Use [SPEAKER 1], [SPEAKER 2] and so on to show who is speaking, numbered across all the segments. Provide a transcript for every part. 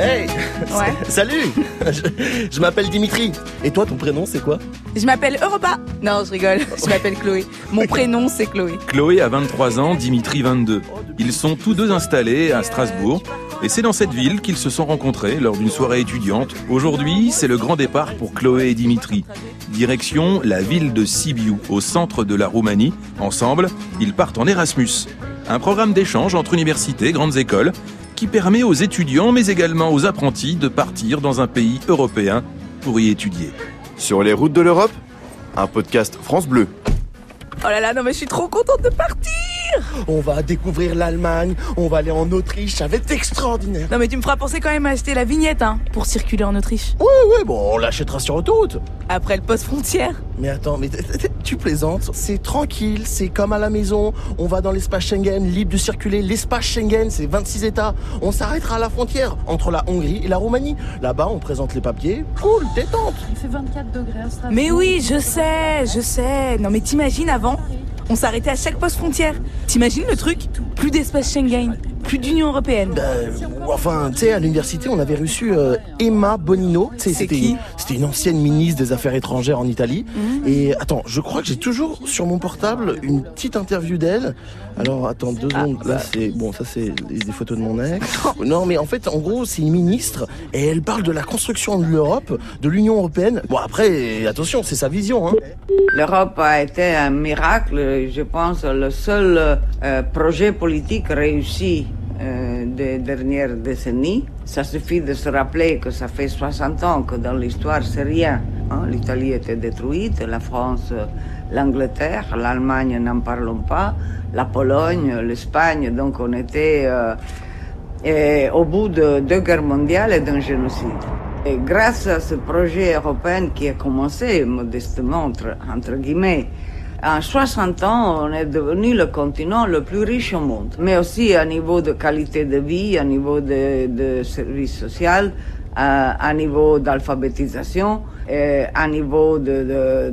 [SPEAKER 1] Hey
[SPEAKER 2] Ouais.
[SPEAKER 1] Salut Je, je m'appelle Dimitri. Et toi, ton prénom, c'est quoi?
[SPEAKER 2] Je m'appelle Europa. Non, je rigole. Je m'appelle Chloé. Mon prénom, c'est Chloé.
[SPEAKER 3] Chloé a 23 ans, Dimitri 22. Ils sont tous deux installés à Strasbourg. Et c'est dans cette ville qu'ils se sont rencontrés lors d'une soirée étudiante. Aujourd'hui, c'est le grand départ pour Chloé et Dimitri. Direction la ville de Sibiu, au centre de la Roumanie. Ensemble, ils partent en Erasmus. Un programme d'échange entre universités, grandes écoles, qui permet aux étudiants, mais également aux apprentis, de partir dans un pays européen pour y étudier.
[SPEAKER 4] Sur les routes de l'Europe, un podcast France Bleu.
[SPEAKER 2] Oh là là, non mais je suis trop contente de partir.
[SPEAKER 1] On va découvrir l'Allemagne, on va aller en Autriche, ça va être extraordinaire.
[SPEAKER 2] Non mais tu me feras penser quand même à acheter la vignette, hein, pour circuler en Autriche.
[SPEAKER 1] Ouais, ouais, bon, on l'achètera sur autoroute.
[SPEAKER 2] Après le poste frontière.
[SPEAKER 1] Mais attends, mais tu plaisantes C'est tranquille, c'est comme à la maison. On va dans l'espace Schengen, libre de circuler. L'espace Schengen, c'est 26 États. On s'arrêtera à la frontière entre la Hongrie et la Roumanie. Là-bas, on présente les papiers. Cool, détente.
[SPEAKER 5] Il fait 24 degrés à Strasbourg.
[SPEAKER 2] Mais oui, je sais, je sais. Non mais t'imagines avant, on s'arrêtait à chaque poste frontière. T'imagines le truc? Plus d'espace Schengen, plus d'Union Européenne.
[SPEAKER 1] Euh, enfin, tu sais, à l'université, on avait reçu euh, Emma Bonino. C'était
[SPEAKER 2] qui
[SPEAKER 1] c'était une ancienne ministre des Affaires étrangères en Italie. Et attends, je crois que j'ai toujours sur mon portable une petite interview d'elle. Alors, attends deux secondes. Là, c'est bon, ça c'est des photos de mon ex. Non, mais en fait, en gros, c'est une ministre et elle parle de la construction de l'Europe, de l'Union européenne. Bon, après, attention, c'est sa vision. Hein.
[SPEAKER 6] L'Europe a été un miracle, je pense, le seul euh, projet politique réussi euh, des dernières décennies. Ça suffit de se rappeler que ça fait 60 ans que dans l'histoire, c'est rien. hein. L'Italie était détruite, la France, l'Angleterre, l'Allemagne, n'en parlons pas, la Pologne, l'Espagne, donc on était euh, et au bout de deux guerres mondiales et d'un génocide. Et grâce à ce projet européen qui a commencé modestement, entre guillemets, en 60 ans, on est devenu le continent le plus riche au monde, mais aussi à niveau de qualité de vie, à niveau de, de services sociaux, à, niveau d'alphabétisation, à niveau de,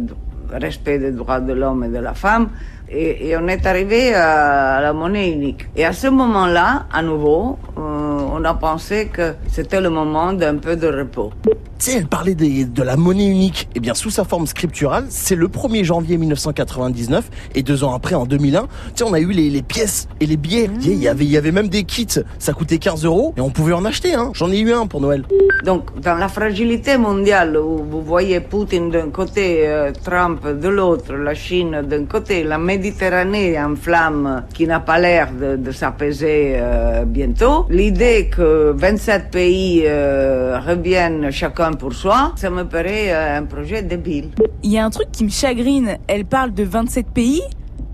[SPEAKER 6] respect des droits de l'homme et de la femme. Et, et on est arrivé à la monnaie unique. Et à ce moment-là, à nouveau, euh, on a pensé que c'était le moment d'un peu de repos.
[SPEAKER 1] Tu sais, elle parlait des- de la monnaie unique. Eh bien, sous sa forme scripturale, c'est le 1er janvier 1999 et deux ans après, en 2001, tu sais, on a eu les, les pièces et les billets. Tu sais, Il y avait, il y avait même des kits. Ça coûtait 15 euros et on pouvait en acheter. Hein. J'en ai eu un pour Noël.
[SPEAKER 6] Donc, dans la fragilité mondiale où vous voyez Poutine d'un côté, euh, Trump de l'autre, la Chine d'un côté, la Méditerranée en flamme qui n'a pas l'air de, de s'apaiser euh, bientôt, l'idée que 27 pays euh, reviennent chacun pour soi, ça me paraît euh, un projet débile.
[SPEAKER 2] Il y a un truc qui me chagrine. Elle parle de 27 pays,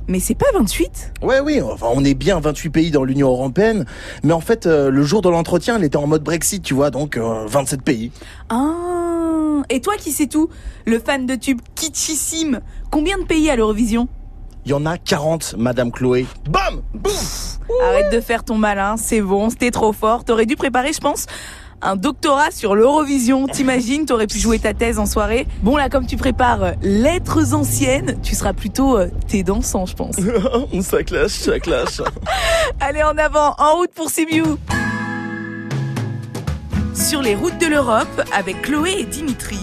[SPEAKER 2] mais c'est pas 28.
[SPEAKER 1] Ouais, oui, enfin, on est bien 28 pays dans l'Union Européenne, mais en fait, euh, le jour de l'entretien, elle était en mode Brexit, tu vois, donc euh, 27 pays.
[SPEAKER 2] Ah Et toi qui sais tout, le fan de tube kitschissime, combien de pays à l'Eurovision?
[SPEAKER 1] Il y en a 40, Madame Chloé. Bam Boum
[SPEAKER 2] Arrête de faire ton malin, c'est bon, c'était trop fort. T'aurais dû préparer, je pense, un doctorat sur l'Eurovision. T'imagines, t'aurais pu jouer ta thèse en soirée. Bon là, comme tu prépares euh, lettres anciennes, tu seras plutôt euh, thé dansant, je pense.
[SPEAKER 1] ça clash, ça clash.
[SPEAKER 2] Allez en avant, en route pour Sibiu Sur les routes de l'Europe avec Chloé et Dimitri.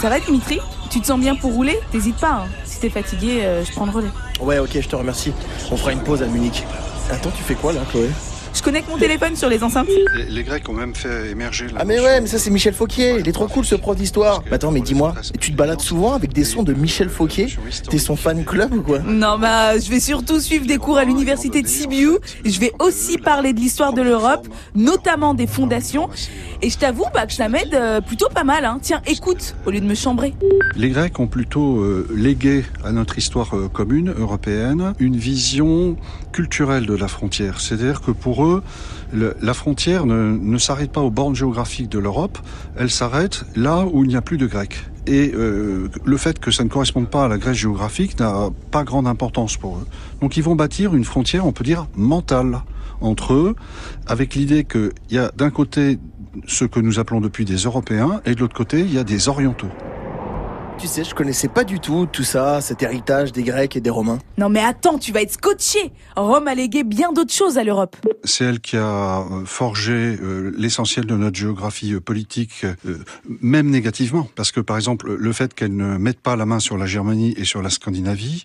[SPEAKER 2] Ça va Dimitri? Tu te sens bien pour rouler? T'hésites pas, hein? Si t'es fatigué, euh, je prends le relais.
[SPEAKER 1] Ouais, ok, je te remercie. On fera une pause à Munich. Attends, tu fais quoi là, Chloé?
[SPEAKER 2] Je connecte mon téléphone sur les enceintes.
[SPEAKER 7] Les, les Grecs ont même fait émerger la
[SPEAKER 1] Ah mais ouais, mais ça c'est Michel Fauquier, il est trop cool ce prof d'histoire. Attends, mais dis-moi, tu te balades souvent avec des sons de Michel Fauquier?
[SPEAKER 7] notion historique.
[SPEAKER 1] T'es son fan club ou quoi?
[SPEAKER 2] Non, bah, je vais surtout suivre des cours à l'université de Sibiu. Je vais aussi parler de l'histoire de l'Europe, notamment des fondations. Et je t'avoue, bah, que ça m'aide euh, plutôt pas mal, hein. Tiens, écoute, au lieu de me chambrer.
[SPEAKER 7] Les Grecs ont plutôt euh, légué à notre histoire euh, commune européenne une vision culturelle de la frontière. C'est-à-dire que pour eux, la frontière ne, ne s'arrête pas aux bornes géographiques de l'Europe, elle s'arrête là où il n'y a plus de Grecs. Et euh, le fait que ça ne corresponde pas à la Grèce géographique n'a pas grande importance pour eux. Donc ils vont bâtir une frontière, on peut dire, mentale entre eux, avec l'idée qu'il y a d'un côté ce que nous appelons depuis des Européens, et de l'autre côté, il y a des Orientaux.
[SPEAKER 1] Tu sais, je connaissais pas du tout tout ça, cet héritage des Grecs et des Romains.
[SPEAKER 2] Non mais attends, tu vas être scotché Rome a légué bien d'autres choses à l'Europe.
[SPEAKER 7] C'est elle qui a euh, forgé euh, l'essentiel de notre géographie euh, politique, même négativement. Parce que, par exemple, le fait qu'elle ne mette pas la main sur la Germanie et sur la Scandinavie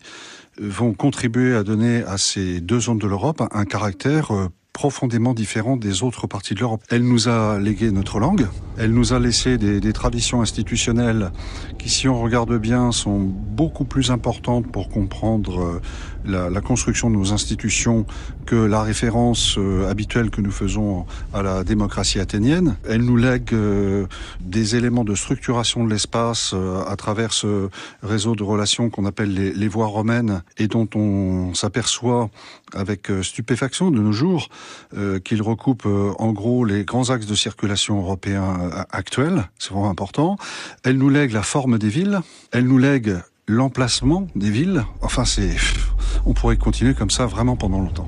[SPEAKER 7] vont contribuer à donner à ces deux zones de l'Europe un caractère profondément différente des autres parties de l'Europe. Elle nous a légué notre langue, elle nous a laissé des, des, traditions institutionnelles qui, si on regarde bien, sont beaucoup plus importantes pour comprendre euh, la, la construction de nos institutions que la référence euh, habituelle que nous faisons à la démocratie athénienne. Elle nous lègue euh, des éléments de structuration de l'espace à travers ce réseau de relations qu'on appelle les, les voies romaines et dont on s'aperçoit avec stupéfaction de nos jours euh, qu'il recoupe euh, en gros les grands axes de circulation européens euh, actuels, c'est vraiment important. Elle nous lègue la forme des villes, elle nous lègue l'emplacement des villes. Enfin, c'est, on pourrait continuer comme ça vraiment pendant longtemps.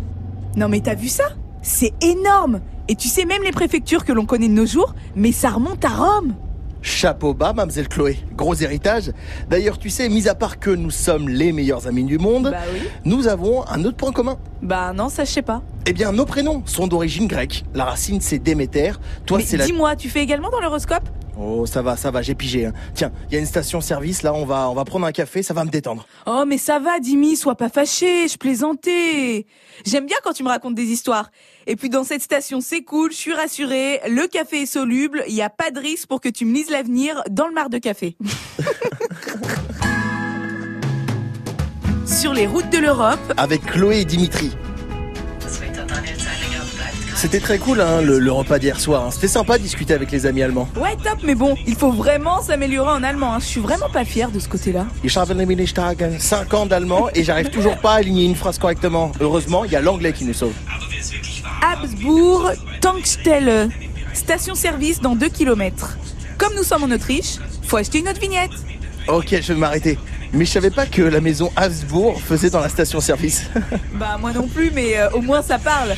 [SPEAKER 2] Non mais t'as vu ça? C'est énorme Et tu sais même les préfectures que l'on connaît de nos jours, mais ça remonte à Rome
[SPEAKER 1] Chapeau bas, mademoiselle Chloé. Gros héritage. D'ailleurs, tu sais, mis à part que nous sommes les meilleurs amis du monde,
[SPEAKER 2] bah oui.
[SPEAKER 1] nous avons un autre point commun.
[SPEAKER 2] Bah non, ça je sais pas.
[SPEAKER 1] Eh bien, nos prénoms sont d'origine grecque. La racine, c'est Déméter. Toi, c'est la...
[SPEAKER 2] dis-moi, tu fais également dans l'horoscope?
[SPEAKER 1] Oh, ça va, ça va, j'ai pigé. Hein. Tiens, il y a une station-service, là, on va, on va prendre un café, ça va me détendre.
[SPEAKER 2] Oh, mais ça va, Dimi, sois pas fâché, je plaisantais. J'aime bien quand tu me racontes des histoires. Et puis dans cette station, c'est cool, je suis rassurée, le café est soluble, il n'y a pas de risque pour que tu me lises l'avenir dans le mar de café. Sur les routes de l'Europe.
[SPEAKER 1] Avec Chloé et Dimitri. C'était très cool hein, le, le, repas d'hier soir. Hein. C'était sympa de discuter avec les amis allemands.
[SPEAKER 2] Ouais, top, mais bon, il faut vraiment s'améliorer en allemand. Hein. Je suis vraiment pas fier de ce côté-là.
[SPEAKER 1] Ich habe nämlich 5 ans d'allemand et j'arrive toujours pas à aligner une phrase correctement. Heureusement, il y a l'anglais qui nous sauve.
[SPEAKER 2] Habsbourg, Tankstelle. Station-service dans 2 km. Comme nous sommes en Autriche, faut acheter une autre vignette.
[SPEAKER 1] Ok, je vais m'arrêter. Mais je savais pas que la maison Habsbourg faisait dans la station-service.
[SPEAKER 2] bah moi non plus, mais euh, au moins ça parle.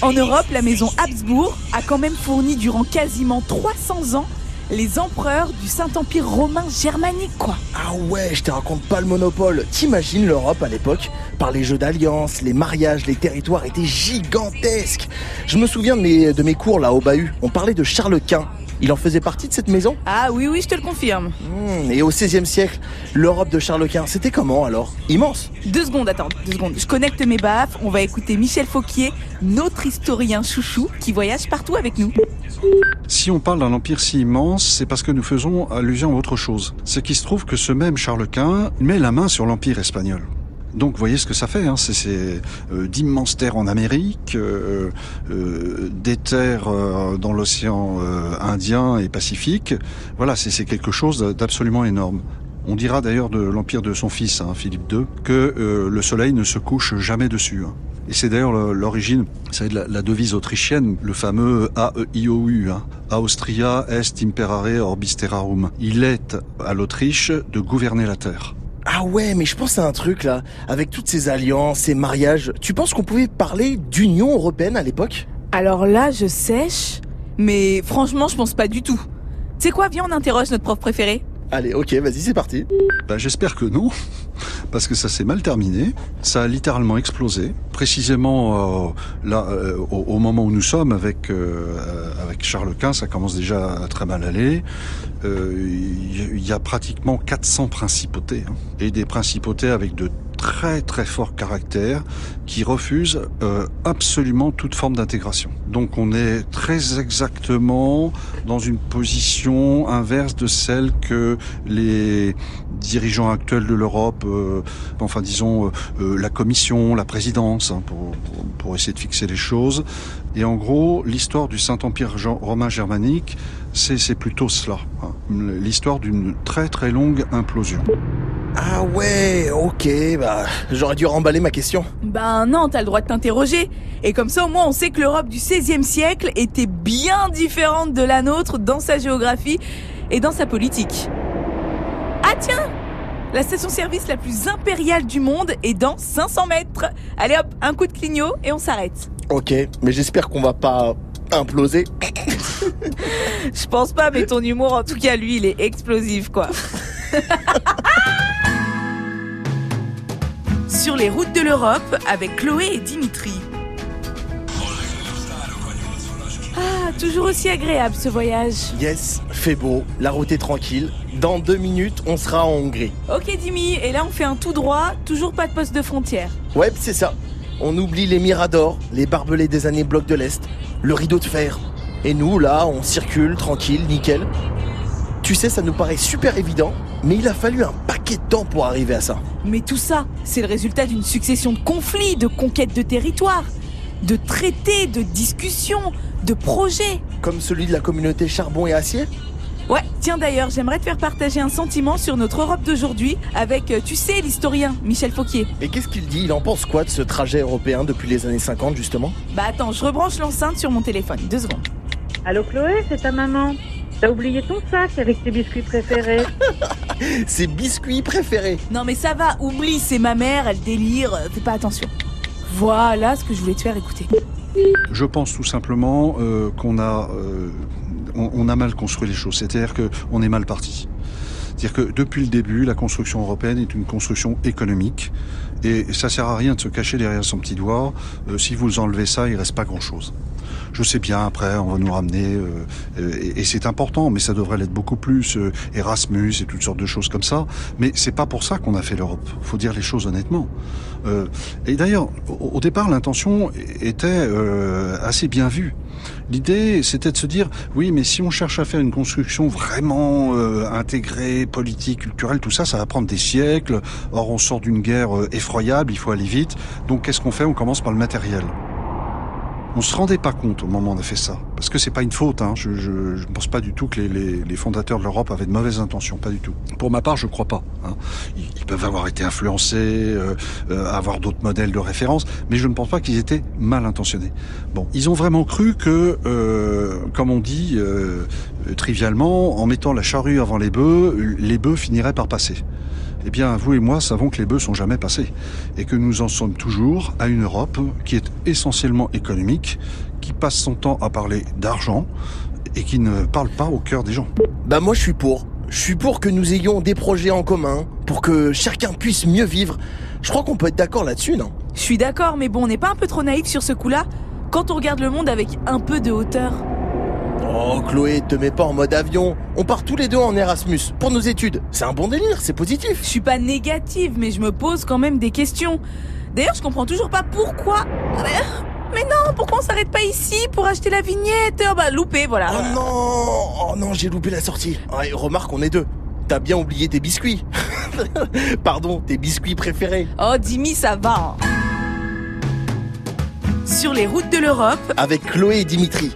[SPEAKER 2] En Europe, la maison Habsbourg a quand même fourni durant quasiment 300 ans les empereurs du Saint-Empire romain germanique, quoi.
[SPEAKER 1] Ah ouais, je te raconte pas le monopole. T'imagines l'Europe à l'époque Par les jeux d'alliance, les mariages, les territoires étaient gigantesques. Je me souviens de mes, de mes cours là au Bahut. On parlait de Charles Quint. Il en faisait partie de cette maison
[SPEAKER 2] Ah oui, oui, je te le confirme.
[SPEAKER 1] Mmh, et au XVIe siècle, l'Europe de Charles Quint, c'était comment alors? Immense
[SPEAKER 2] Deux secondes, attends, deux secondes. Je connecte mes baffes, on va écouter Michel Fauquier, notre historien chouchou, qui voyage partout avec nous.
[SPEAKER 7] Si on parle d'un empire si immense, c'est parce que nous faisons allusion à autre chose. C'est qu'il se trouve que ce même Charles Quint met la main sur l'empire espagnol. Donc vous voyez ce que ça fait, hein. c'est euh, d'immenses terres en Amérique, euh, euh, des terres dans l'océan Indien et Pacifique. Voilà, c'est quelque chose d'absolument énorme. On dira d'ailleurs de l'empire de son fils, hein, Philippe II, que le soleil ne se couche jamais dessus. Hein. Et c'est d'ailleurs l'origine, c'est la, la, devise autrichienne, le fameux AEIOU, hein, Austria est imperare orbis terrarum. Il est à l'Autriche de gouverner la terre.
[SPEAKER 1] Ah ouais, mais je pense à un truc là, avec toutes ces alliances, ces mariages. Tu penses qu'on pouvait parler d'Union européenne à l'époque?
[SPEAKER 2] Alors là, je sèche, mais franchement, je pense pas du tout. Tu sais quoi, viens, on interroge notre prof préféré.
[SPEAKER 1] Allez, ok, vas-y, c'est parti.
[SPEAKER 7] Bah, J'espère que non, parce que ça s'est mal terminé. Ça a littéralement explosé. Précisément euh, là, euh, au, moment où nous sommes avec euh, avec Charles Quint, ça commence déjà à très mal aller. Il y a pratiquement 400 principautés hein, et des principautés avec de très très fort caractère qui refuse euh, absolument toute forme d'intégration. Donc on est très exactement dans une position inverse de celle que les dirigeants actuels de l'Europe, euh, enfin disons euh, la Commission, la présidence, hein, pour, essayer de fixer les choses. Et en gros, l'histoire du Saint-Empire romain germanique, c'est plutôt cela, hein, l'histoire d'une très très longue implosion.
[SPEAKER 1] Ah ouais, ok, bah j'aurais dû remballer ma question.
[SPEAKER 2] Ben non, t'as le droit de t'interroger. Et comme ça au moins on sait que l'Europe du XVIe siècle était bien différente de la nôtre dans sa géographie et dans sa politique. Ah tiens La station-service la plus impériale du monde est dans 500 mètres. Allez hop, un coup de clignot et on s'arrête.
[SPEAKER 1] Ok, mais j'espère qu'on va pas imploser.
[SPEAKER 2] Je pense pas, mais ton humour en tout cas lui il est explosif quoi. Sur les routes de l'Europe avec Chloé et Dimitri. Ah, toujours aussi agréable ce voyage.
[SPEAKER 1] Yes, fait beau, la route est tranquille. Dans deux minutes, on sera en Hongrie.
[SPEAKER 2] Ok Dimi, et là on fait un tout droit, toujours pas de poste de frontière.
[SPEAKER 1] Ouais, c'est ça. On oublie les miradors, les barbelés des années bloc de l'Est, le rideau de fer. Et nous, là, on circule, tranquille, nickel. Tu sais, ça nous paraît super évident, mais il a fallu un paquet de temps pour arriver à ça.
[SPEAKER 2] Mais tout ça, c'est le résultat d'une succession de conflits, de conquêtes de territoires, de traités, de discussions, de projets.
[SPEAKER 1] Comme celui de la communauté charbon et acier?
[SPEAKER 2] Ouais, tiens d'ailleurs, j'aimerais te faire partager un sentiment sur notre Europe d'aujourd'hui avec, euh, tu sais, l'historien Michel Fauquier.
[SPEAKER 1] Et qu'est-ce qu'il dit? Il en pense quoi de ce trajet européen depuis les années 50 justement?
[SPEAKER 2] Bah attends, je rebranche l'enceinte sur mon téléphone, deux secondes.
[SPEAKER 5] Allô Chloé, c'est ta maman. T'as oublié ton sac avec tes biscuits préférés.
[SPEAKER 1] Ses biscuits préférés
[SPEAKER 2] Non mais ça va, oublie, c'est ma mère, elle délire, euh, fais pas attention. Voilà ce que je voulais te faire écouter.
[SPEAKER 7] Je pense tout simplement euh, qu'on a, euh, on, on a mal construit les choses. C'est-à-dire qu'on est mal parti. C'est-à-dire que depuis le début, la construction européenne est une construction économique. Et ça sert à rien de se cacher derrière son petit doigt. Euh, si vous enlevez ça, il reste pas grand-chose. Je sais bien, après, on va nous ramener, euh, euh, et, c'est important, mais ça devrait l'être beaucoup plus, euh, Erasmus et toutes sortes de choses comme ça. Mais c'est pas pour ça qu'on a fait l'Europe. Faut dire les choses honnêtement. Euh, et d'ailleurs, au, au départ, l'intention était euh, assez bien vue. L'idée, c'était de se dire, oui, mais si on cherche à faire une construction vraiment euh, intégrée, politique, culturelle, tout ça, ça va prendre des siècles. Or, on sort d'une guerre effroyable, il faut aller vite. Donc, qu'est-ce qu'on fait? On commence par le matériel. On se rendait pas compte au moment où on a fait ça, parce que c'est pas une faute. Hein. Je, je, je ne pense pas du tout que les, fondateurs de l'Europe avaient de mauvaises intentions, pas du tout. Pour ma part, je crois pas. Hein. Ils, peuvent avoir été influencés, euh, euh, avoir d'autres modèles de référence, mais je ne pense pas qu'ils étaient mal intentionnés. Bon, ils ont vraiment cru que, euh, comme on dit trivialement, en mettant la charrue avant les bœufs, les bœufs finiraient par passer. Eh bien, vous et moi savons que les bœufs sont jamais passés et que nous en sommes toujours à une Europe qui est essentiellement économique, qui passe son temps à parler d'argent et qui ne parle pas au cœur des gens.
[SPEAKER 1] Bah moi je suis pour. Je suis pour que nous ayons des projets en commun, pour que chacun puisse mieux vivre. Je crois qu'on peut être d'accord là-dessus, non?
[SPEAKER 2] Je suis d'accord, mais bon, on n'est pas un peu trop naïf sur ce coup-là quand on regarde le monde avec un peu de hauteur
[SPEAKER 1] Oh Chloé, te mets pas en mode avion. On part tous les deux en Erasmus pour nos études. C'est un bon délire, c'est positif.
[SPEAKER 2] Je suis pas négative, mais je me pose quand même des questions. D'ailleurs, je comprends toujours pas pourquoi. Mais non, pourquoi on s'arrête pas ici pour acheter la vignette? Oh bah loupé, voilà.
[SPEAKER 1] Oh non Oh non, j'ai loupé la sortie. Ouais, remarque, on est deux. T'as bien oublié tes biscuits. Pardon, tes biscuits préférés.
[SPEAKER 2] Oh, Dimi, ça va. hein. Sur les routes de l'Europe,
[SPEAKER 1] Avec Chloé et Dimitri.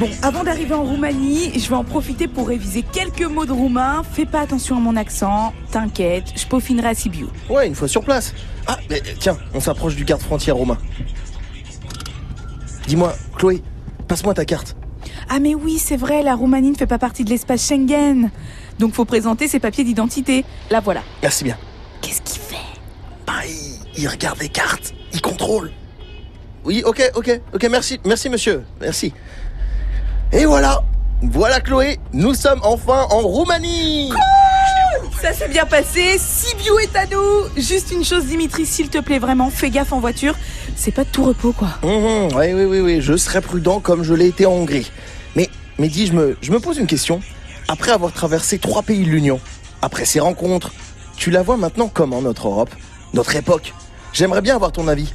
[SPEAKER 2] Bon, avant d'arriver en Roumanie, je vais en profiter pour réviser quelques mots de roumain. Fais pas attention à mon accent, t'inquiète, je peaufinerai à Sibiu.
[SPEAKER 1] Ouais, une fois sur place. Ah, mais tiens, on s'approche du garde-frontière romain. Dis-moi, Chloé, passe-moi ta carte.
[SPEAKER 2] Ah mais oui, c'est vrai, la Roumanie ne fait pas partie de l'espace Schengen. Donc faut présenter ses papiers d'identité. La voilà.
[SPEAKER 1] Merci bien.
[SPEAKER 2] Qu'est-ce qu'il fait?
[SPEAKER 1] Bah, il, il regarde les cartes, il contrôle. Oui, ok, ok, ok, merci, merci monsieur, merci. Et voilà, voilà Chloé, nous sommes enfin en Roumanie.
[SPEAKER 2] Ça s'est bien passé, Sibiu est à nous Juste une chose Dimitri, s'il te plaît vraiment, fais gaffe en voiture. C'est pas de tout repos quoi.
[SPEAKER 1] Mhm, oui, oui, oui, oui, je serai prudent comme je l'ai été en Hongrie. Mais, mais dis, je me, je me pose une question. Après avoir traversé trois pays de l'Union, après ces rencontres, tu la vois maintenant comment notre Europe, notre époque J'aimerais bien avoir ton avis.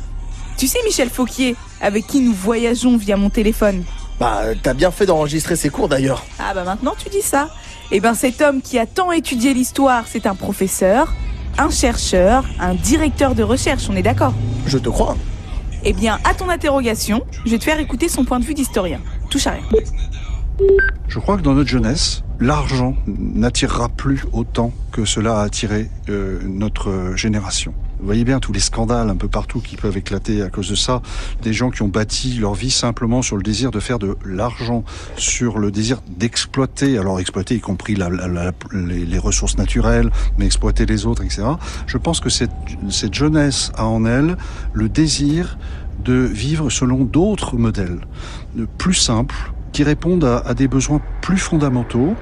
[SPEAKER 2] Tu sais Michel Fauquier, avec qui nous voyageons via mon téléphone
[SPEAKER 1] Bah, t'as bien fait d'enregistrer ces cours d'ailleurs.
[SPEAKER 2] Ah bah maintenant tu dis ça. Eh ben cet homme qui a tant étudié l'histoire, c'est un professeur, un chercheur, un directeur de recherche, on est d'accord?
[SPEAKER 1] Je te crois.
[SPEAKER 2] Eh bien, à ton interrogation, je vais te faire écouter son point de vue d'historien. Touche à rien.
[SPEAKER 7] Je crois que dans notre jeunesse, l'argent n'attirera plus autant que cela a attiré euh, notre génération. Vous voyez bien tous les scandales un peu partout qui peuvent éclater à cause de ça. Des gens qui ont bâti leur vie simplement sur le désir de faire de l'argent, sur le désir d'exploiter, alors exploiter y compris la, la- la- les, ressources naturelles, mais exploiter les autres, etc. Je pense que cette, cette jeunesse a en elle le désir de vivre selon d'autres modèles, plus simples, qui répondent à, à des besoins plus fondamentaux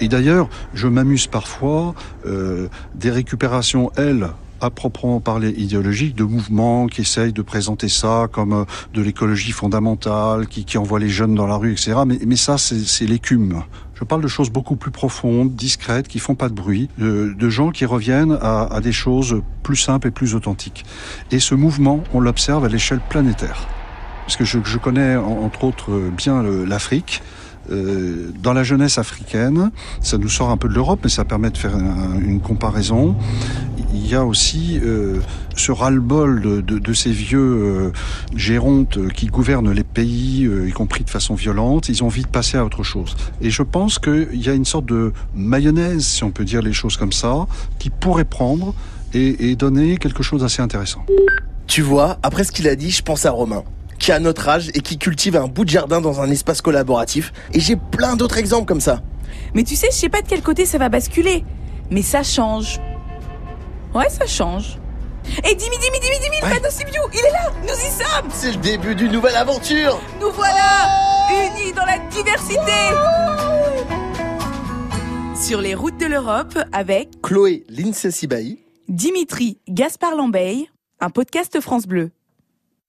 [SPEAKER 7] Et d'ailleurs, je m'amuse parfois euh, des récupérations, elles, à proprement parler idéologiques, de mouvements qui essayent de présenter ça comme euh, de l'écologie fondamentale, qui, envoie les jeunes dans la rue, etc. Mais, ça, c'est l'écume. Je parle de choses beaucoup plus profondes, discrètes, qui font pas de bruit, de, gens qui reviennent à, des choses plus simples et plus authentiques. Et ce mouvement, on l'observe à l'échelle planétaire. Parce que je, connais entre autres bien l'Afrique. Euh, dans la jeunesse africaine, ça nous sort un peu de l'Europe, mais ça permet de faire un, une comparaison. Il y a aussi euh, ce ras-le-bol de, de, de, ces vieux euh, gérontes qui gouvernent les pays, euh, y compris de façon violente. Ils ont envie de passer à autre chose. Et je pense qu'il y a une sorte de mayonnaise, si on peut dire les choses comme ça, qui pourrait prendre et, et donner quelque chose d'assez intéressant.
[SPEAKER 1] Tu vois, après ce qu'il a dit, je pense à Romain qui a notre âge et qui cultive un bout de jardin dans un espace collaboratif. Et j'ai plein d'autres exemples comme ça.
[SPEAKER 2] Mais tu sais, je sais pas de quel côté ça va basculer. Mais ça change. Ouais, ça change. Et Dimi, Dimi, Dimi, Dimi, le panneau Sibiu, il est là, nous y sommes.
[SPEAKER 1] C'est le début d'une nouvelle aventure.
[SPEAKER 2] Nous voilà, unis dans la diversité. Sur les routes de l'Europe avec
[SPEAKER 1] Chloé Lincesibaï,
[SPEAKER 2] Dimitri Gaspard Lambeille, un podcast France Bleu.